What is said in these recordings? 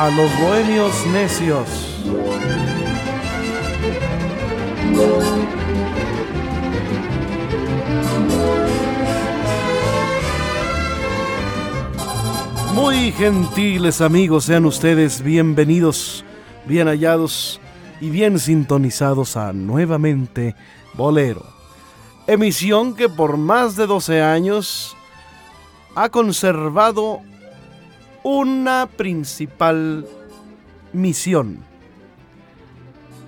A los bohemios necios. Muy gentiles amigos, sean ustedes bienvenidos, bien hallados y bien sintonizados a nuevamente Bolero. Emisión que por más de 12 años ha conservado una principal misión.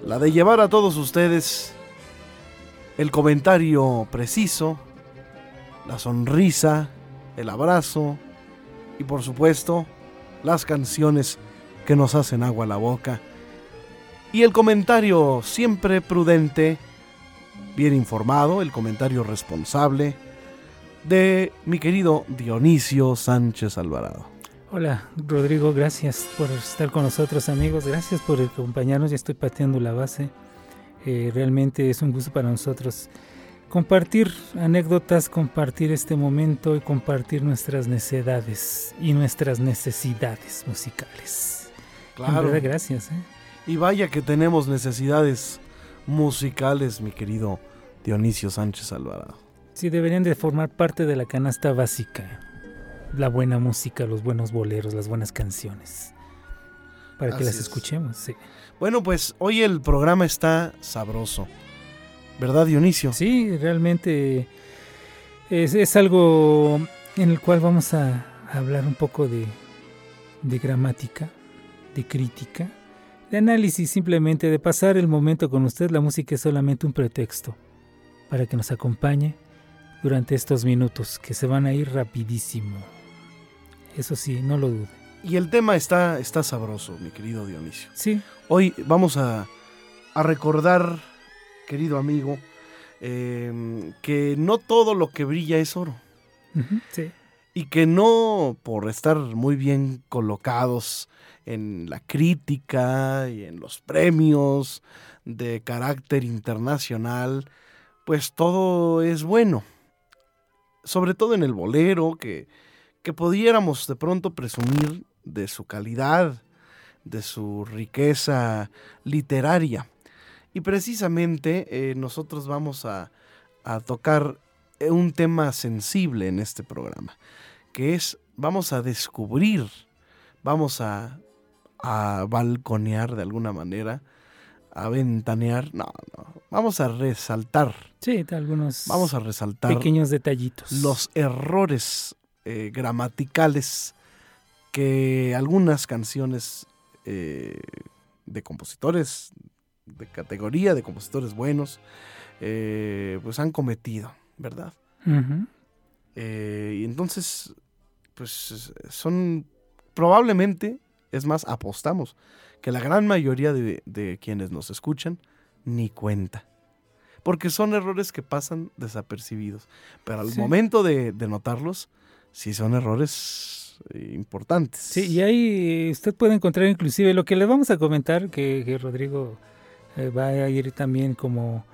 La de llevar a todos ustedes el comentario preciso, la sonrisa, el abrazo y por supuesto las canciones que nos hacen agua a la boca. Y el comentario siempre prudente, bien informado, el comentario responsable de mi querido Dionisio Sánchez Alvarado. Hola, Rodrigo, gracias por estar con nosotros, amigos. Gracias por acompañarnos. Ya estoy pateando la base. Eh, realmente es un gusto para nosotros compartir anécdotas, compartir este momento y compartir nuestras necesidades y nuestras necesidades musicales. Claro. gracias. ¿eh? Y vaya que tenemos necesidades musicales, mi querido Dionisio Sánchez Alvarado. Sí, deberían de formar parte de la canasta básica la buena música, los buenos boleros, las buenas canciones. Para que las escuchemos, sí. Bueno, pues hoy el programa está sabroso. ¿Verdad, Dionisio? Sí, realmente es, algo en el cual vamos a hablar un poco de, de gramática, de crítica, de análisis, simplemente de pasar el momento con usted. La música es solamente un pretexto para que nos acompañe durante estos minutos que se van a ir rapidísimo. Eso sí, no lo dude. Y el tema está, está sabroso, mi querido Dionisio. Sí. Hoy vamos a, recordar, querido amigo, em, que no todo lo que brilla es oro. sí. Y que no por estar muy bien colocados en la crítica y en los premios de carácter internacional, pues todo es bueno. Sobre todo en el bolero, que que pudiéramos de pronto presumir de su calidad, de su riqueza literaria. Y precisamente eh, nosotros vamos a, tocar un tema sensible en este programa, que es, vamos a descubrir, vamos a, a balconear de alguna manera, a ventanear, no, no, vamos a resaltar. Sí, algunos vamos a resaltar pequeños detallitos. Los errores eh, gramaticales que algunas canciones eh, de compositores de categoría, de compositores buenos, eh, pues han cometido, ¿verdad? y entonces, pues son probablemente, es más, apostamos que la gran mayoría de, quienes nos escuchan ni cuenta. Porque son errores que pasan desapercibidos. Pero al momento de, de notarlos, sí son errores eh, importantes. Sí, y ahí usted puede encontrar inclusive lo que le vamos a comentar, que, Rodrigo eh, va a ir también como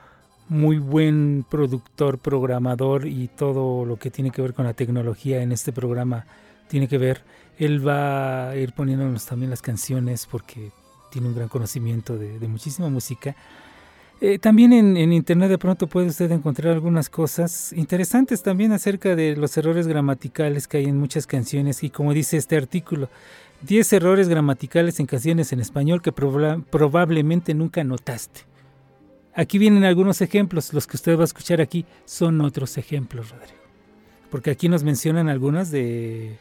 muy buen productor, programador y todo lo que tiene que ver con la tecnología en este programa tiene que ver. Él va a ir poniéndonos también las canciones porque tiene un gran conocimiento de muchísima música eh, también en, internet de pronto puede usted encontrar algunas cosas interesantes también acerca de los errores gramaticales que hay en muchas canciones y como dice este artículo, 10 errores gramaticales en canciones en español que probablemente nunca notaste. Aquí vienen algunos ejemplos, los que usted va a escuchar aquí son otros ejemplos, Rodrigo. Porque aquí nos mencionan algunas de,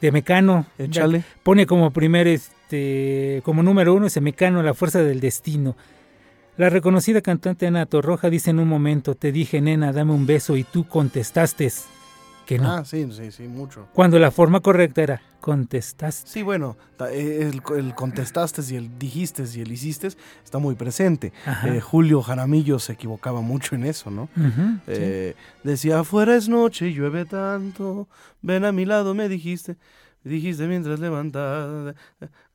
de, Mecano. Pone como primer, este, como número uno ese Mecano, la fuerza del destino. La reconocida cantante Ana Torroja dice en un momento, te dije nena, dame un beso y tú contestaste, que no. Ah, sí, sí, sí, mucho. Cuando la forma correcta era contestaste. Sí, bueno, eh, el, el contestaste y el dijiste y el hiciste está muy presente. Eh, Julio Jaramillo se equivocaba mucho en eso, ¿no? Eh, decía, afuera es noche y llueve tanto, ven a mi lado, me dijiste, dijiste mientras levantabas,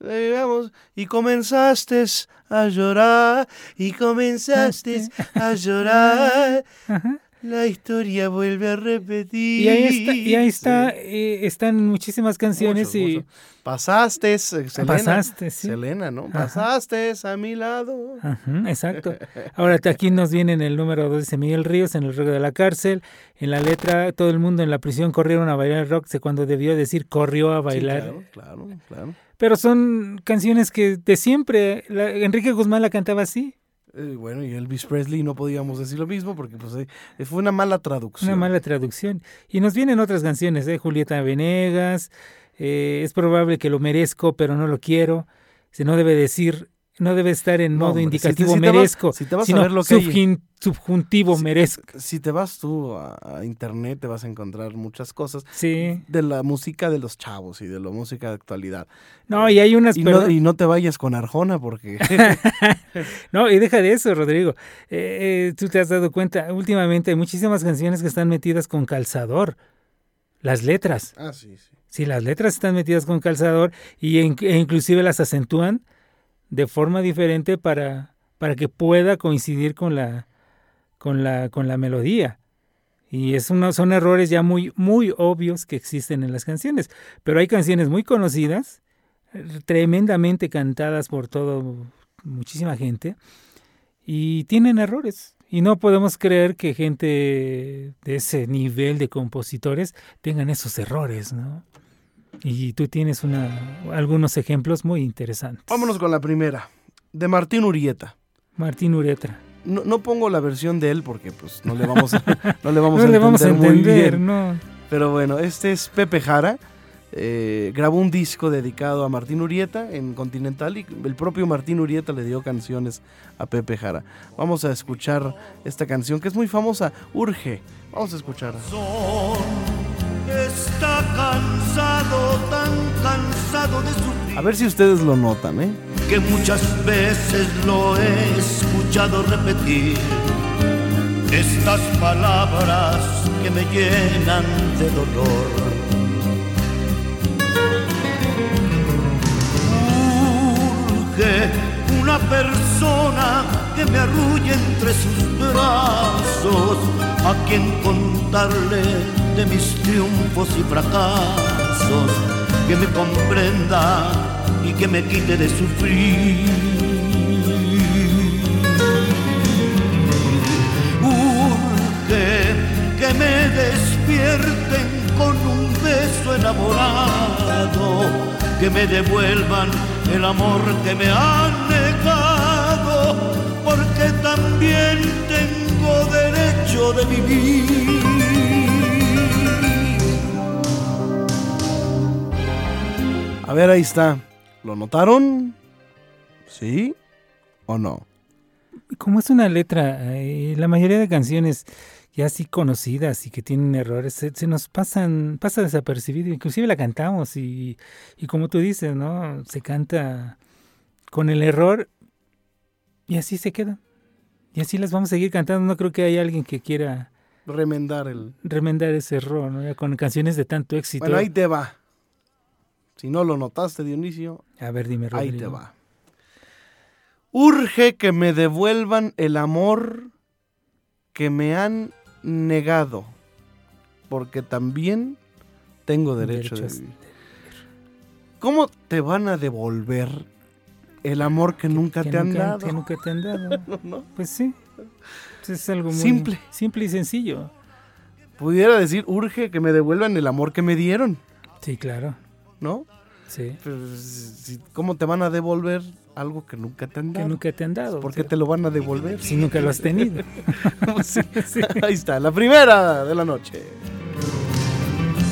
eh, vamos, y comenzaste a llorar, y comenzaste a llorar, Ajá. La historia vuelve a repetir. Y ahí está, y ahí está Sí, eh, están muchísimas canciones y. Pasaste, eh, Selena, pasaste, sí. Selena, ¿no? Ajá. Pasaste a mi lado. Ajá, exacto. Ahora aquí nos viene en el número 2, dice Miguel Ríos, en el ruego de la cárcel. En la letra, todo el mundo en la prisión corrieron a bailar rock, cuando debió decir corrió a Sí, bailar. claro, claro, claro. Pero son canciones que de siempre, la- Enrique Guzmán la cantaba así, Eh, bueno, y Elvis Presley no podíamos decir lo mismo porque pues eh, fue una mala traducción. una mala traducción. Y nos vienen otras canciones, ¿eh? Julieta Venegas, eh, es probable que lo merezco, pero no lo quiero. Se no debe decir, no debe estar en No, modo hombre, si te- indicativo si te vas- merezco, si te vas a sino ver lo que subjuntivo merezco. Si te vas tú a, a internet te vas a encontrar muchas cosas Sí. de la música de los chavos y de la música de actualidad. No, y hay unas... Y no, y no te vayas con Arjona porque No, y deja de eso, Rodrigo. Eh, eh, tú te has dado cuenta, últimamente hay muchísimas canciones que están metidas con calzador. Las letras. Ah, sí, sí. Sí, las letras están metidas con calzador y e inclusive las acentúan de forma diferente para, para que pueda coincidir con la, con la, con la melodía. Y es uno, son errores ya muy, muy obvios que existen en las canciones. Pero hay canciones muy conocidas, eh, tremendamente cantadas por todo, muchísima gente, y tienen errores. Y no podemos creer que gente de ese nivel de compositores tengan esos errores, ¿no? Y tú tienes una, algunos ejemplos muy interesantes. Vámonos con la primera, de Martín Urieta. Martín Uretra. No, no pongo la versión de él porque pues no le vamos a, no le vamos no a le vamos a entender muy entender, bien. ¿no? Pero bueno, este es Pepe Jara. eh, grabó un disco dedicado a Martín Urieta en Continental y el propio Martín Urieta le dio canciones a Pepe Jara. Vamos a escuchar esta canción que es muy famosa, Urge. Vamos a escucharla. Está cansado, tan cansado de sufrir A ver si ustedes lo notan, ¿eh? que muchas veces lo he escuchado repetir. Estas palabras que me llenan de dolor. Urge una persona que me arrulle entre sus brazos, a quien contarle de mis triunfos y fracasos, que me comprenda y que me quite de sufrir. Urge que me despierten con un beso enamorado, que me devuelvan el amor que me han negado, porque también tengo derecho de vivir. A ver, ahí está. ¿Lo notaron? ¿Sí o no? Como es una letra, eh, la mayoría de canciones ya así conocidas y que tienen errores, se, se nos pasan, pasa desapercibido, inclusive la cantamos y, y como tú dices, ¿no? Se canta con el error y así se queda. Y así las vamos a seguir cantando. No creo que haya alguien que quiera Remendar el... remendar ese error, ¿no? Ya con canciones de tanto éxito. Bueno, ahí te va. Si no lo notaste, Dionisio, A ver, dime, Rodrigo. ahí te va. Urge que me devuelvan el amor que me han negado, porque también tengo derecho de Derechos. vivir. ¿Cómo te van a devolver el amor que, nunca que te han nunca- dado? que nunca te han dado. ¿No? Pues sí. Pues es algo muy Simple. simple y sencillo. Pudiera decir, urge que me devuelvan el amor que me dieron, Sí, claro. ¿No? Sí. Si- ¿Cómo te van a devolver algo que nunca te han Que dado? nunca te han dado. ¿Por qué Sí. te lo van a devolver? Si nunca lo has tenido. Sí. Ahí está, la primera de la noche.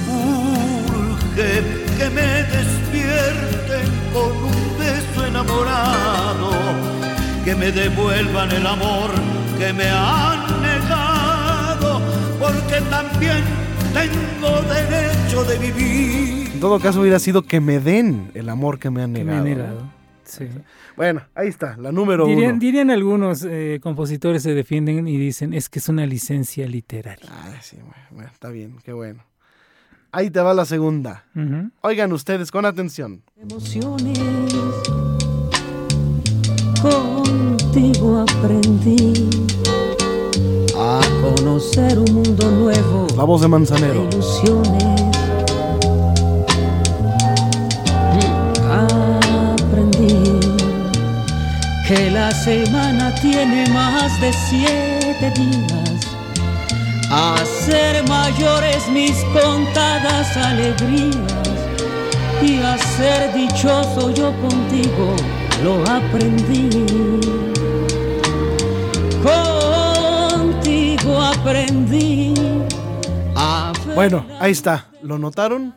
Urge que me despierten con un beso enamorado, que me devuelvan el amor que me han negado, porque también tengo derecho de vivir. Todo caso hubiera sido que me den el amor que me han que me negado. han ¿no? negado. Sí. Bueno, ahí está, la número Dirían, uno. dirían algunos eh, compositores se defienden y dicen es que es una licencia literaria. Ay, sí, bueno, bueno, está bien, qué bueno. Ahí te va la segunda. Oigan ustedes con atención. emociones. Contigo aprendí a conocer un mundo nuevo La voz de de Manzanero. ilusiones. Que la semana tiene más de siete días. A ser mayores mis contadas alegrías y a ser dichoso yo contigo lo aprendí. Contigo aprendí a Bueno, ahí está. ¿Lo notaron?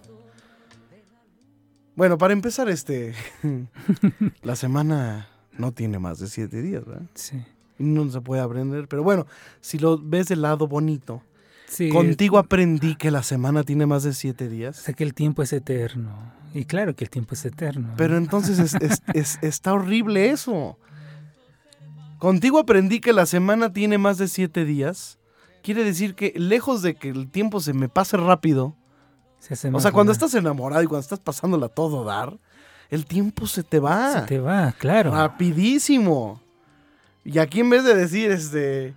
Bueno, para empezar, este. la semana no tiene más de siete días, ¿verdad? Sí. No se puede aprender. Pero bueno, si lo ves del lado bonito, Sí, contigo aprendí que la semana tiene más de siete O días. sea que el tiempo es eterno. Y claro que el tiempo es eterno. Pero entonces es- es- es- está horrible eso. Contigo aprendí que la semana tiene más de siete días. Quiere decir que lejos de que el tiempo se me pase rápido, Se o sea, cuando estás enamorado y cuando estás pasándola todo dar, el tiempo se te va. Se te va, claro. Rapidísimo. Y aquí en vez de decir, este,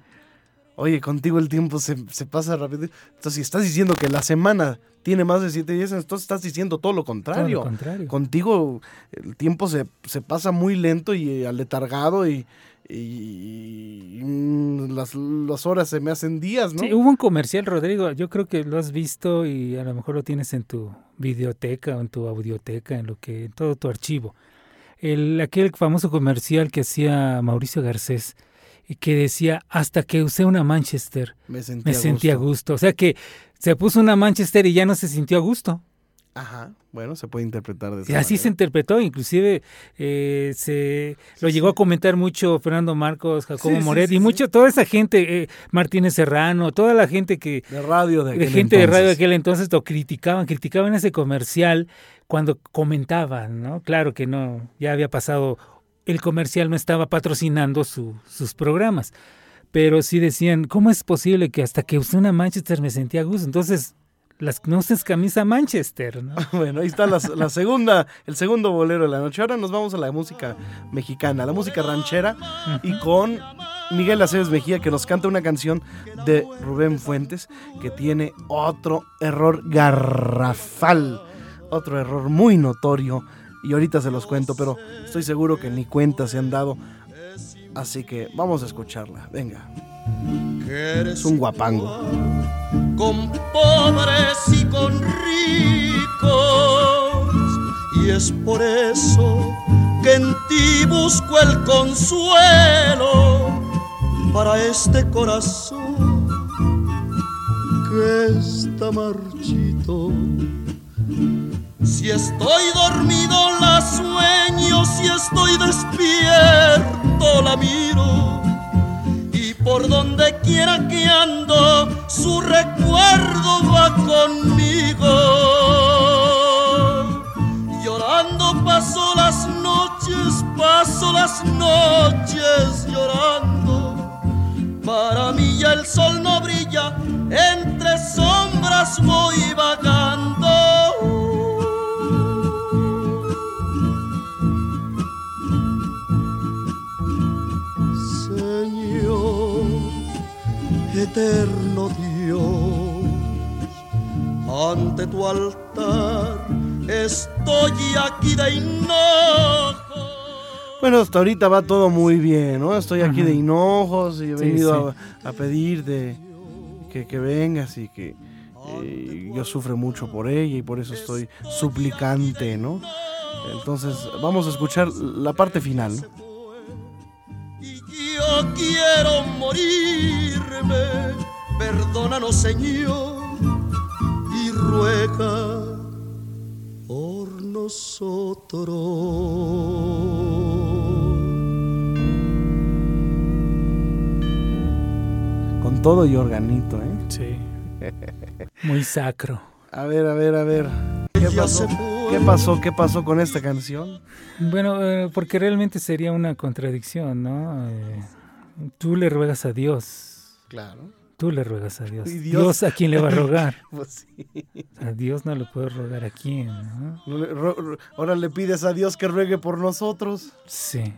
oye, contigo el tiempo se, se pasa rápido. Entonces, si estás diciendo que la semana tiene más de siete días, entonces estás diciendo todo lo Todo contrario. lo contrario. Contigo el tiempo se, se pasa muy lento y aletargado y, y, mm, las, las horas se me hacen días, ¿no? Sí, hubo un comercial, Rodrigo, yo creo que lo has visto y a lo mejor lo tienes en tu videoteca o en tu audioteca, en lo que, en todo tu archivo. El, aquel famoso comercial que hacía Mauricio Garcés y que decía hasta que usé una Manchester me sentí me a sentí a gusto. gusto. O sea que se puso una Manchester y ya no se sintió a gusto. Ajá, bueno, se puede interpretar de Y esa así se interpretó, inclusive eh, se lo llegó a comentar mucho Fernando Marcos, Jacobo Sí, Moret y mucho, toda esa gente, eh, Martínez Serrano, toda la gente que, De radio de de aquel gente de radio de entonces. aquel entonces lo criticaban, criticaban ese comercial cuando comentaban, ¿no? Claro que no, ya había pasado, el comercial no estaba patrocinando su- sus programas, pero sí decían, ¿cómo es posible que hasta que usé una Manchester me sentía a gusto? Entonces, las no uses camisa Manchester, ¿no? Bueno, ahí está la, la segunda, el segundo bolero de la noche. Ahora nos vamos a la música mexicana, la música ranchera, y con Miguel Aceves Mejía que nos canta una canción de Rubén Fuentes que tiene otro error garrafal, otro error muy notorio. Y ahorita se los cuento, pero estoy seguro que ni cuenta se han dado. Así que vamos a escucharla. Venga, Que eres es un guapango. Con pobres y con ricos. Y es por eso que en ti busco el consuelo para este corazón que está marchito. Si estoy dormido la sueño, si estoy despierto la miro por donde quiera que ando, su recuerdo va conmigo. Llorando paso las noches, paso las noches llorando. Para mí ya el sol no brilla, entre sombras voy vagando. Eterno Dios, ante tu altar estoy aquí de hinojo. Bueno, hasta ahorita va todo muy bien, ¿no? Estoy aquí Ajá. de hinojos y he Sí, venido A, a pedirte que, que vengas y que eh, yo sufro mucho por ella y por eso estoy suplicante, ¿no? Entonces, vamos a escuchar la parte final, ¿no? Yo quiero morirme, perdónanos Señor, y ruega por nosotros. Con todo y organito, ¿eh? Sí. Muy sacro. A ver, a ver, a ver. ¿Qué pasó? ¿Qué pasó? ¿Qué pasó con esta canción? Bueno, eh, porque realmente sería una contradicción, ¿no? Eh, tú le ruegas a Dios. Claro. Tú le ruegas a Dios. ¿Y Dios? Dios? a quién le va a rogar. Pues sí. A Dios no le puede rogar a quién, Ahora le pides a Dios que ruegue por nosotros, Sí,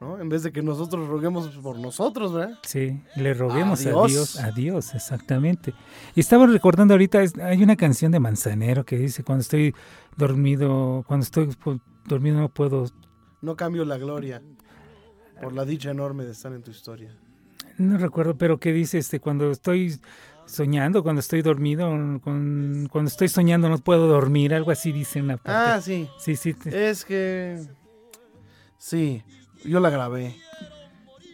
¿no? En vez de que nosotros roguemos por nosotros, ¿verdad? sí. Le roguemos A a Dios. A Dios, exactamente. Y estaba recordando ahorita, hay una canción de Manzanero que dice, cuando estoy dormido, cuando estoy pues, dormido no puedo No cambio la gloria por la dicha enorme de estar en tu historia. No recuerdo, pero ¿qué dice este? Cuando estoy soñando, cuando estoy dormido, con- cuando estoy soñando no puedo dormir, algo así dice una parte. Ah, sí. sí, sí. Es que... Sí, yo la grabé.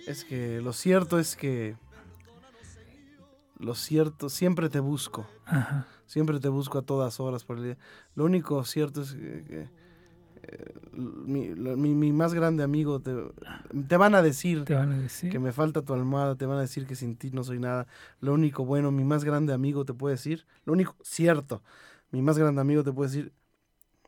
Es que lo cierto es que... Lo cierto, siempre te busco. Ajá. Siempre te busco a todas horas por el día. Lo único cierto es que... que, mi, la- mi- mi más grande amigo te, te van a decir Te van a decir. que me falta tu almohada, te van a decir que sin ti no soy nada. Lo único bueno, mi más grande amigo te puede decir, lo único cierto, mi más grande amigo te puede decir,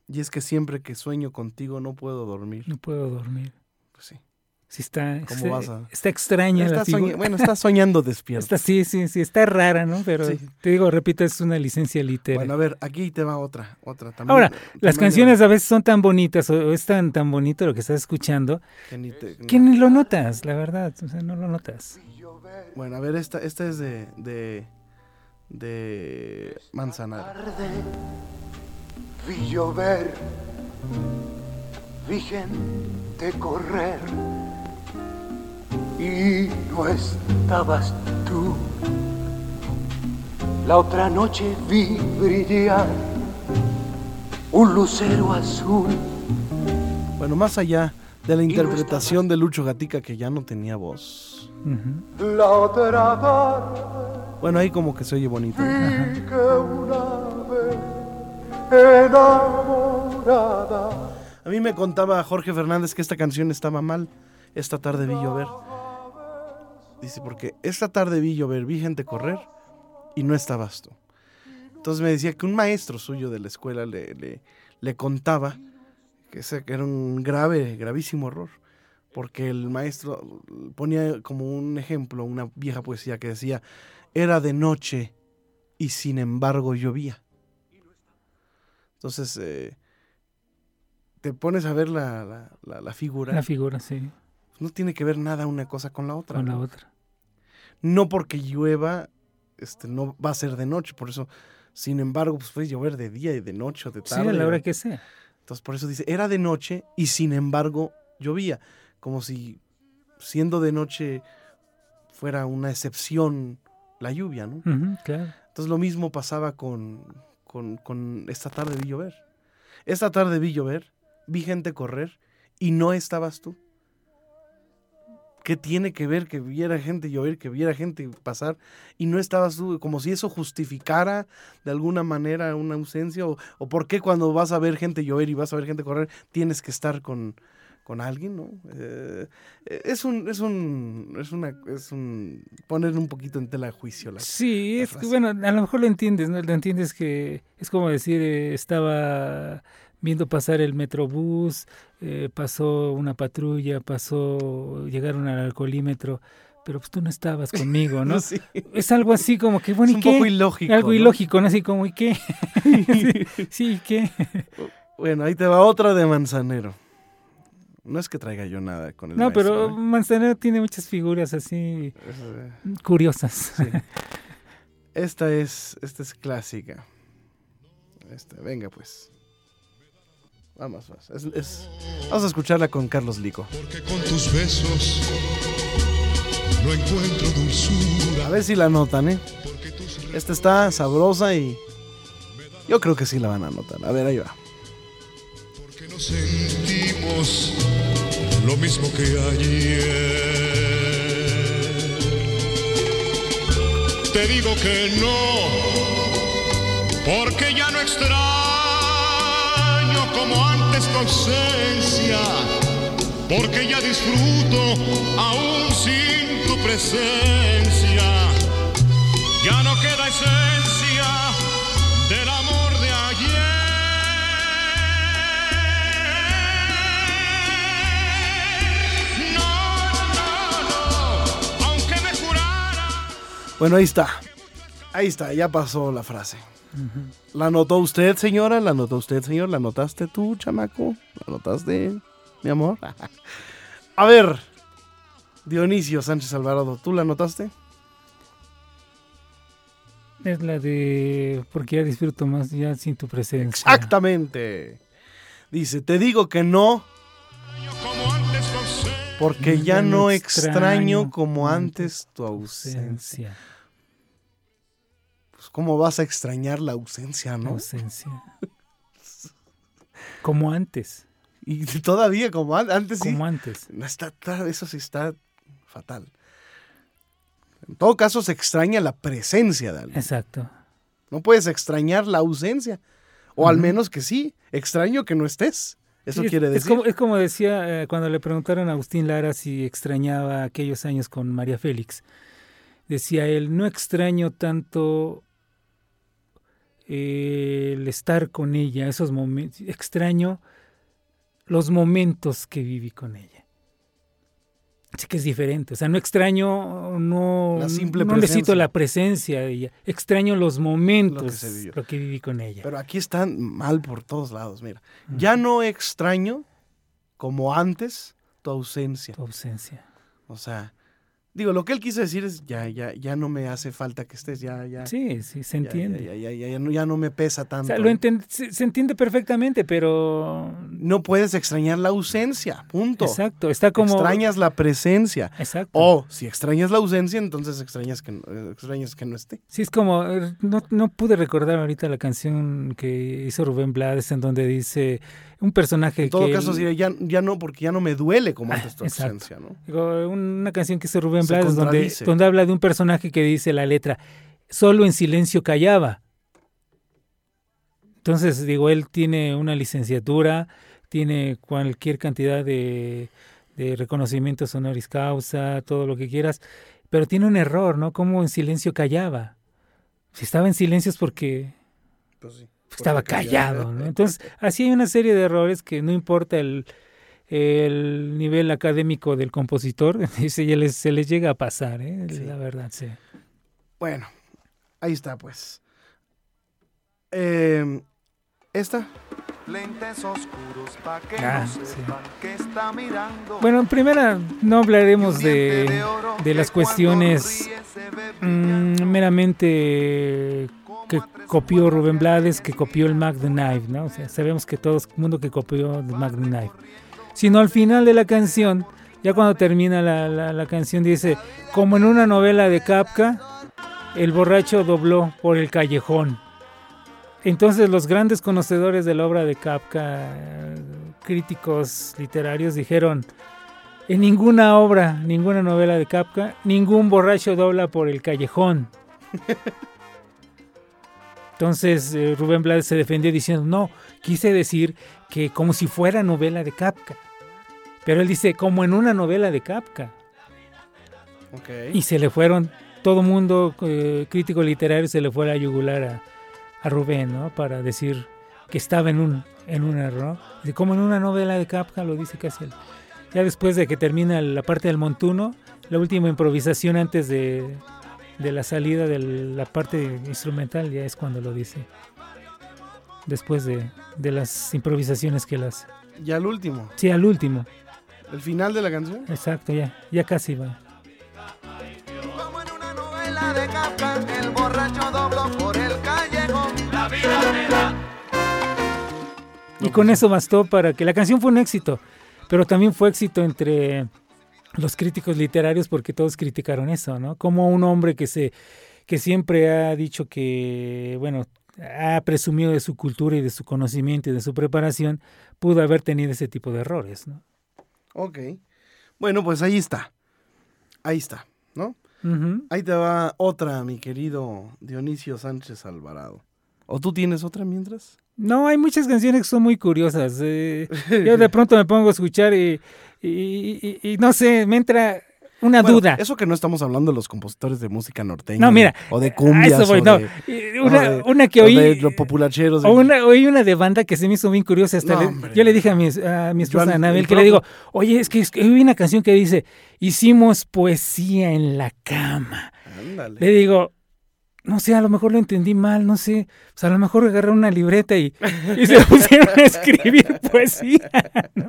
y es que siempre que sueño contigo no puedo dormir. No puedo dormir. Pues sí. Sí, está, ¿Cómo está, vas a- está extraña la figura. bueno, estás soñando despierto. Está, sí, sí, sí, está rara, ¿no? Pero Sí. te digo, repito, es una licencia literaria. Bueno, a ver, aquí te va otra, otra también. Ahora, Las canciones a veces son tan bonitas o es tan, tan bonito lo que estás escuchando que ni te- que ni lo notas, la verdad. O sea, no lo notas. Bueno, a ver, esta, esta es de, de, de Manzanar. tarde vi llover, vi gente correr y no estabas tú. La otra noche vi brillar un lucero azul. Bueno, más allá de la interpretación de Lucho Gatica que ya no tenía voz. La otra tarde Bueno, ahí como que se oye bonito. vi que una vez enamorada A mí me contaba Jorge Fernández que esta canción estaba mal. Esta tarde vi llover. Dice, porque esta tarde vi llover, vi gente correr y no estabas tú. Entonces me decía que un maestro suyo de la escuela le, le, contaba que era un grave, gravísimo error. Porque el maestro ponía como un ejemplo una vieja poesía que decía, era de noche y sin embargo llovía. Entonces, eh, te pones a ver la- la- la figura, La figura, sí, no tiene que ver nada una cosa con la otra. con la otra. No porque llueva, este, no va a ser de noche, por eso, sin embargo, pues puede llover de día y de noche o de Sí, tarde. a la hora que sea. Entonces, por eso dice, era de noche y sin embargo llovía, como si siendo de noche fuera una excepción la lluvia, ¿no? Claro. Entonces lo mismo pasaba con, con, con esta tarde vi llover. Esta tarde vi llover, vi gente correr y no estabas tú. ¿Qué tiene que ver que viera gente llover, que viera gente pasar y no estabas tú? Como si eso justificara de alguna manera una ausencia. O, o por qué cuando vas a ver gente llover y vas a ver gente correr tienes que estar con, con alguien, ¿no? Eh, es un, es un, es una, es un, poner un poquito en tela de juicio la, Sí, la es bueno, a lo mejor lo entiendes, ¿no? Lo entiendes que es como decir, eh, estaba viendo pasar el metrobús, eh, pasó una patrulla, pasó, llegaron al alcoholímetro, pero pues tú no estabas conmigo, ¿no? Sí. Es algo así como que, bueno, Es ¿y un qué? poco ilógico. algo ¿no? ilógico, ¿no? Así como, ¿y qué? sí, sí, ¿y qué? Bueno, ahí te va otra de Manzanero. No es que traiga yo nada con el No, pero maestro, Manzanero tiene muchas figuras así ¿eh? Eh, curiosas. sí. Esta es, esta es clásica. Esta, venga pues. Vamos, vamos. Es- es- vamos a escucharla con Carlos Lico. Porque con tus besos no encuentro dulzura. A ver si la notan, ¿eh? Esta está sabrosa y yo creo que sí la van a notar. A ver, ahí va. Porque no sentimos lo mismo que ayer. Te digo que no, porque ya no extraño como antes tu ausencia, porque ya disfruto aún sin tu presencia. Ya no queda esencia del amor de ayer. No, no, no, aunque me jurara. Bueno, ahí está. Ahí está, ya pasó la frase. ¿La notó usted, señora? ¿La notó usted, señor? ¿La notaste tú, chamaco? ¿La notaste, mi amor? A ver, Dionisio Sánchez Alvarado, ¿tú la notaste? Es la de porque ya disfruto más ya sin tu presencia. Exactamente. Dice, te digo que no, porque ya no extraño como antes tu ausencia. ¿Cómo vas a extrañar la ausencia, no? Ausencia. Como antes. Y todavía como an- antes sí. Como antes. No está, está- eso sí está fatal. En todo caso, se extraña la presencia de alguien. Exacto. No puedes extrañar la ausencia. O al menos que sí, extraño que no estés. Eso Sí, quiere es decir. como, es como decía eh, cuando le preguntaron a Agustín Lara si extrañaba aquellos años con María Félix. Decía él, no extraño tanto eh, el estar con ella, esos momentos, extraño los momentos que viví con ella. Así que es diferente, o sea, no extraño, no, La simple no necesito la presencia de ella, extraño los momentos, lo que viví con ella. Pero aquí están mal por todos lados. Mira, ya no extraño como antes tu ausencia. tu ausencia. O sea, digo, lo que él quiso decir es ya, ya, ya no me hace falta que estés, ya, ya. Sí, sí, se entiende. Ya, ya, ya, ya no, ya no me pesa O tanto. sea, lo enten- se, se entiende perfectamente, pero... No puedes extrañar la ausencia, punto. Exacto, está como... Extrañas la presencia. Exacto. O si extrañas la ausencia, entonces extrañas que, no- extrañas que no esté. Sí, es como... eh, No, no pude recordar ahorita la canción que hizo Rubén Blades en donde dice un personaje En todo que... caso, él- ya, ya no, porque ya no me duele como Ah, antes tu ausencia, ¿no? Digo, una canción que hizo Rubén Donde, habla de un personaje que dice la letra, solo en silencio callaba. Entonces, digo, él tiene una licenciatura, tiene cualquier cantidad de, de reconocimientos honoris causa, todo lo que quieras, pero tiene un error, ¿no? Como en silencio callaba. Si estaba en silencio es porque Pues sí. estaba callado, ¿no? Entonces, así hay una serie de errores que no importa el, el nivel académico del compositor, se les, se les llega a pasar, ¿eh? Sí. La verdad, sí. Bueno, ahí está, pues. Eh, ¿Esta? Lentes oscuros pa' que Ah, no sí. sepan que está mirando. Bueno, en primera, no hablaremos de, de las cuestiones mm, meramente que copió Rubén Blades, que copió el Magnum Knife, ¿no? O sea, sabemos que todo el mundo que copió el Magnum Knife. Sino al final de la canción, ya cuando termina la, la- la canción, dice, como en una novela de Kafka, el borracho dobló por el callejón. Entonces los grandes conocedores de la obra de Kafka, críticos literarios, dijeron, en ninguna obra, ninguna novela de Kafka, ningún borracho dobla por el callejón. Entonces eh, Rubén Blades se defendió diciendo, no, quise decir que como si fuera novela de Kafka. Pero él dice, como en una novela de Kafka. Ok. Y se le fueron, todo mundo, eh, crítico literario, se le fue a la yugular a, a Rubén, ¿no? Para decir que estaba en un, en un error. Y como en una novela de Kafka, lo dice casi él. Ya después de que termina la parte del montuno, la última improvisación antes de, de la salida de la parte instrumental, ya es cuando lo dice. Después de, de las improvisaciones que las... Ya el último. Sí, al último. El final de la canción. Exacto, ya, ya casi va. Como en una novela de Kafka, el borracho dobló por el callejón. La vida me da. Y con eso bastó para que la canción fue un éxito, pero también fue éxito entre los críticos literarios porque todos criticaron eso, ¿no? Como un hombre que se que siempre ha dicho que, bueno, ha presumido de su cultura y de su conocimiento y de su preparación, pudo haber tenido ese tipo de errores, ¿no? Ok. Bueno, pues ahí está. Ahí está, ¿no? Ahí te va otra, mi querido Dionisio Sánchez Alvarado. ¿O tú tienes otra mientras? No, hay muchas canciones que son muy curiosas. eh, yo de pronto me pongo a escuchar y, y- y- y no sé, me entra una Bueno, duda. Eso que no estamos hablando de los compositores de música norteña. No, mira, O de cumbias. eso voy, o no. de- o Una, de- una que o oí. de los populacheros. de- O una, oí una de banda que se me hizo bien curiosa. Hasta No, le- hombre. yo le dije a mi, a mi esposa Anabel el que le digo, oye, es que, es que una canción que dice, hicimos poesía en la cama. Ándale. Le digo, no sé, a lo mejor lo entendí mal, no sé. Pues a lo mejor agarré una libreta y, y se pusieron a escribir poesía. ¿no?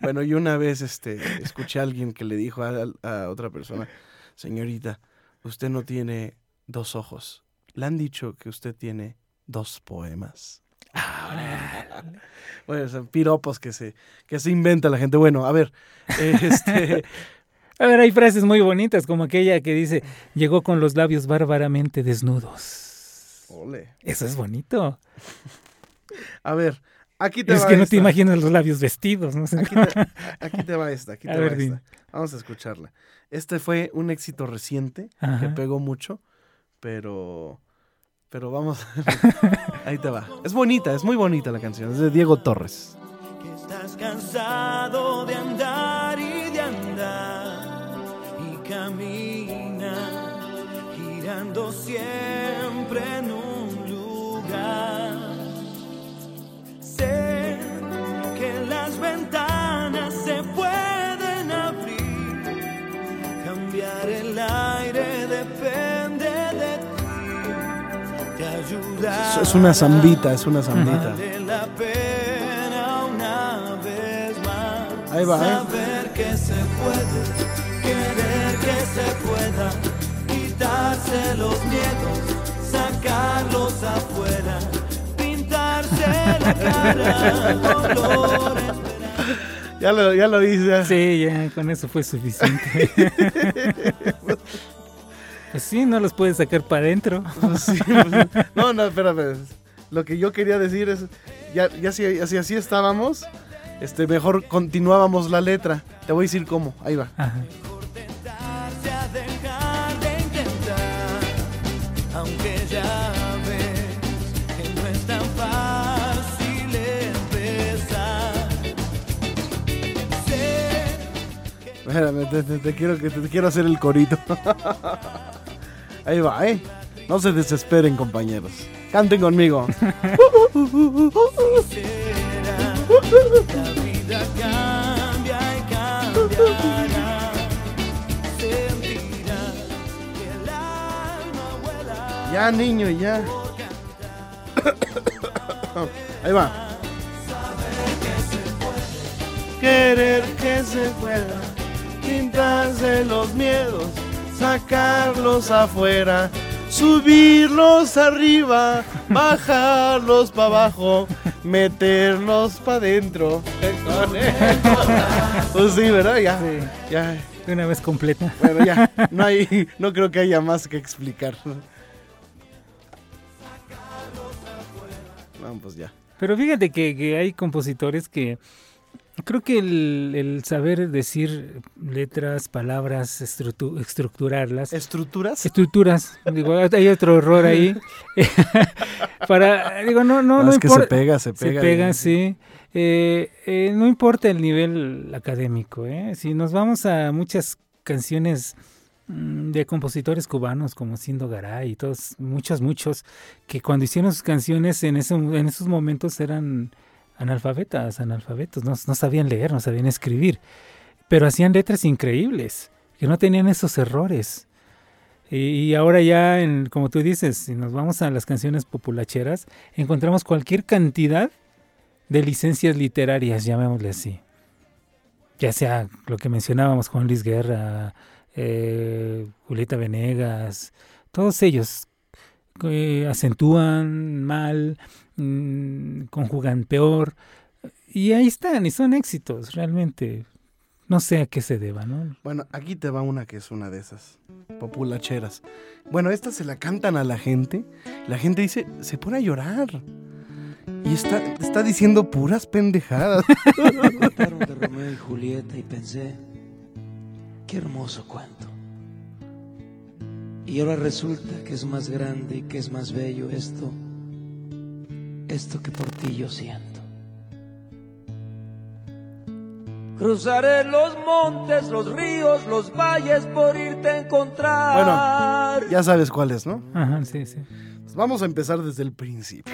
Bueno, y una vez este, escuché a alguien que le dijo a, a otra persona, señorita, usted no tiene dos ojos. Le han dicho que usted tiene dos poemas. Bueno, son piropos que se, que se inventa la gente. Bueno, a ver, este, A ver, hay frases muy bonitas, como aquella que dice, llegó con los labios bárbaramente desnudos. ole. Eso es bonito. A ver, aquí te Es va que no te imaginas los labios vestidos, ¿no? sé. Aquí te, aquí te va esta, aquí A te ver, va dime. esta. Vamos a escucharla. Este fue un éxito reciente que pegó mucho, pero pero vamos. Ahí te va. Es bonita, es muy bonita la canción. Es de Diego Torres. que estás cansado de andar camina girando siempre en un lugar. Sé que las ventanas se pueden abrir, cambiar el aire depende de ti. Te ayuda. Es, es una zambita, es una zambita. Vale la pena una vez más. Ahí va, ¿eh? Saber que se quitarse los miedos, sacarlos afuera, pintarse la cara, Ya lo, ya lo hice. Sí, ya, con eso fue suficiente. pues sí, no los puedes sacar para adentro. Sí, pues, no, no, espérame. Lo que yo quería decir es, ya, ya si, si así estábamos, este, mejor continuábamos la letra. Te voy a decir cómo. Ahí va. Ajá. Espérame, te, quiero, que te, quiero hacer el corito. Ahí va, ¿eh? No se desesperen, compañeros. Canten conmigo. Ya, niño, ya. Ahí va. Querer que se pueda, pintarse los miedos, sacarlos afuera, subirlos arriba, bajarlos para abajo, meterlos para adentro. Pues sí, ¿verdad? Ya, ya. Una vez completa. Bueno, ya, no hay, no creo que haya más que explicar. Vamos, pues ya. Pero fíjate que, que hay compositores que creo que el, el saber decir letras, palabras, estructu- estructurarlas, ¿Estructuras? estructuras, digo, hay otro error ahí. Para, digo, no, no, Ah, no es que se pega, se Se pega. pega, y- sí. Eh, eh, no importa el nivel académico, ¿eh? Si nos vamos a muchas canciones mm, de compositores cubanos como Sindo Garay y todos, muchos, muchos, que cuando hicieron sus canciones en, ese, en esos momentos eran analfabetas, analfabetos, no, sabían leer, no sabían escribir, pero hacían letras increíbles, que no tenían esos errores. Y, ahora ya, como tú dices, si nos vamos a las canciones populacheras, encontramos cualquier cantidad de licencias literarias, llamémosle así. Ya sea lo que mencionábamos, Juan Luis Guerra, eh, Julieta Venegas, todos ellos eh, acentúan mal, mm, conjugan peor, y ahí están, y son éxitos, realmente. No sé a qué se deba, ¿no? Bueno, aquí te va una que es una de esas populacheras. Bueno, esta se la cantan a la gente. La gente dice, se pone a llorar. Y está, está diciendo puras pendejadas. Contaron de Romeo y Julieta y pensé, qué hermoso cuento. Y ahora resulta que es más grande y que es más bello esto, esto que por ti yo siento. Cruzaré los montes, los ríos, los valles por irte a encontrar. Ya sabes cuál es, ¿no? Ajá, sí, sí. Pues vamos a empezar desde el principio.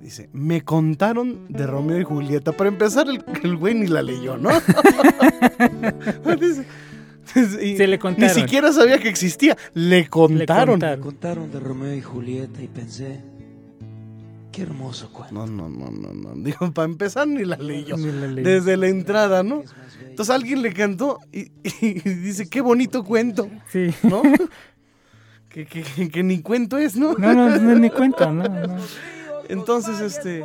Dice, me contaron de Romeo y Julieta. Para empezar, el, el güey ni la leyó, ¿no? Dice, Y Se le contaron. Ni siquiera sabía que existía. Le contaron. contaron. Contaron de Romeo y Julieta y pensé, qué hermoso cuento. No, no, no, no, no. Dijo, para empezar ni la leyó. Ni la leí. Desde la entrada, ¿no? Entonces alguien le cantó y, y dice, qué bonito cuento, Sí. ¿no? que, que- que- que ni cuento es, ¿no? No, no, no, ni cuento, no, no. Entonces, este...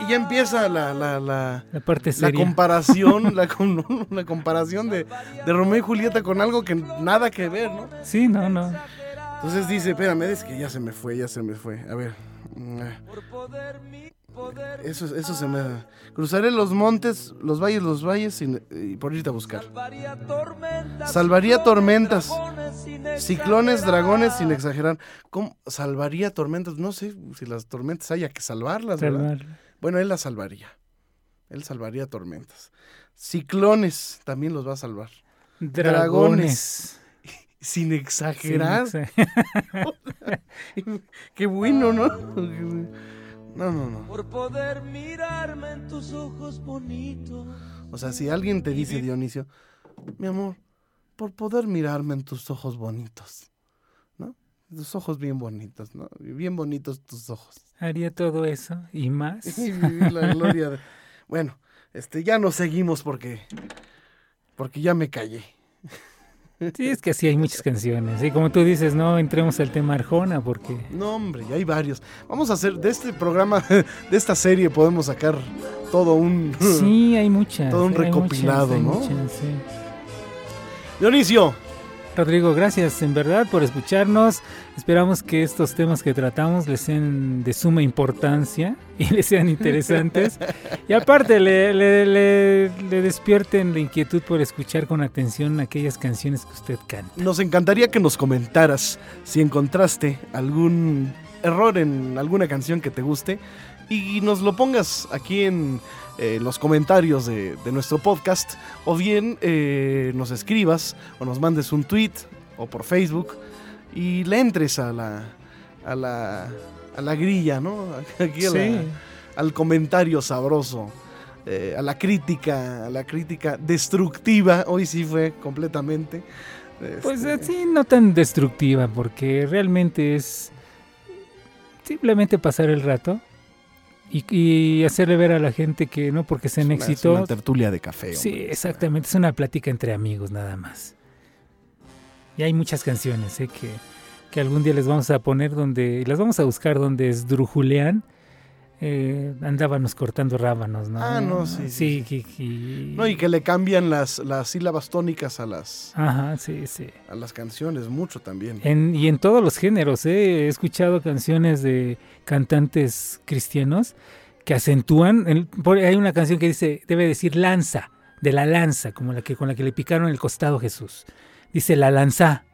Y ya empieza la, la, la, La parte la comparación, la, la comparación de, de Romeo y Julieta con algo que nada que ver, ¿no? Sí, no, no. Entonces dice, espérame, es que ya se me fue, ya se me fue. A ver. Eso, eso se me... Cruzaré los montes, los valles, los valles sin- y por irte a buscar. Salvaría tormentas, ciclones, dragones, sin exagerar. ¿Cómo? Salvaría tormentas. No sé si las tormentas haya que salvarlas, ¿verdad? Salvar. Bueno, él las salvaría. Él salvaría tormentas. Ciclones también los va a salvar. Dragones. Sin exagerar. sí. Qué bueno, ¿no? No, no, no. Por poder mirarme en tus ojos bonitos. O sea, si alguien te dice, Dionisio, mi amor, por poder mirarme en tus ojos bonitos, ¿no? Tus ojos bien bonitos, ¿no? Bien bonitos tus ojos. Haría todo eso y más. Y vivir la gloria de... Bueno, este, ya no seguimos porque... Porque ya me callé. Sí, es que así hay muchas canciones. Y como tú dices, no entremos al tema Arjona porque No, hombre, ya hay varios. Vamos a hacer, de este programa, de esta serie, podemos sacar todo un... sí, hay muchas. Todo un hay recopilado, muchas, hay ¿no? muchas, sí. Dionisio, Rodrigo, gracias en verdad por escucharnos. Esperamos que estos temas que tratamos les sean de suma importancia y les sean interesantes. y aparte, le, le- le- le despierten la inquietud por escuchar con atención aquellas canciones que usted canta. nos encantaría que nos comentaras si encontraste algún error en alguna canción que te guste y nos lo pongas aquí en eh, los comentarios de, de nuestro podcast o bien eh, nos escribas o nos mandes un tweet o por Facebook y le entres a la a la, a la grilla, ¿no? Aquí a la- Sí. al comentario sabroso, eh, a la crítica, a la crítica destructiva. Hoy sí fue completamente. Pues este, así no tan destructiva, porque realmente es simplemente pasar el rato y, y hacerle ver a la gente que no porque sean una- es éxito. una tertulia de café. Sí, hombre. exactamente, es una plática entre amigos nada más. Y hay muchas canciones ¿eh? que, que algún día les vamos a poner donde, las vamos a buscar donde esdrujulean. Eh, andábamos cortando rábanos, ¿no? Ah, no, sí, sí, que- No, y que le cambian las, las sílabas tónicas a las, Ajá, sí, sí. a las canciones, mucho también. En- y en todos los géneros, ¿eh? he escuchado canciones de cantantes cristianos que acentúan. hay una canción que dice, debe decir lanza, de la lanza, como la que con la que le picaron el costado a Jesús. Dice la lanza,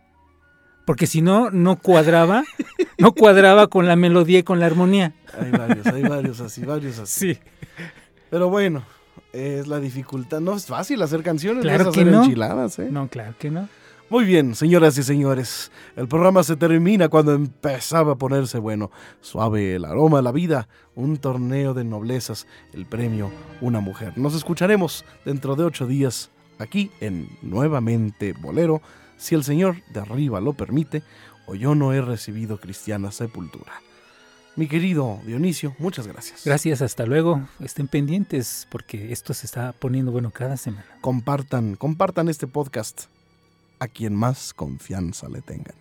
porque si no, no cuadraba, no cuadraba con la melodía y con la armonía. Hay varios, hay varios así, varios así. Sí, Pero bueno, es la dificultad. No es fácil hacer canciones, Claro no es hacer no. enchiladas, ¿eh? no, claro que no. Muy bien, señoras y señores, el programa se termina cuando empezaba a ponerse bueno. Suave el aroma la vida, un torneo de noblezas, el premio Una Mujer. Nos escucharemos dentro de ocho días aquí en Nuevamente Bolero, si el Señor de arriba lo permite, o yo no he recibido cristiana sepultura. Mi querido Dionisio, muchas gracias. Gracias, hasta luego. Estén pendientes porque esto se está poniendo bueno cada semana. Compartan, compartan este podcast a quien más confianza le tengan.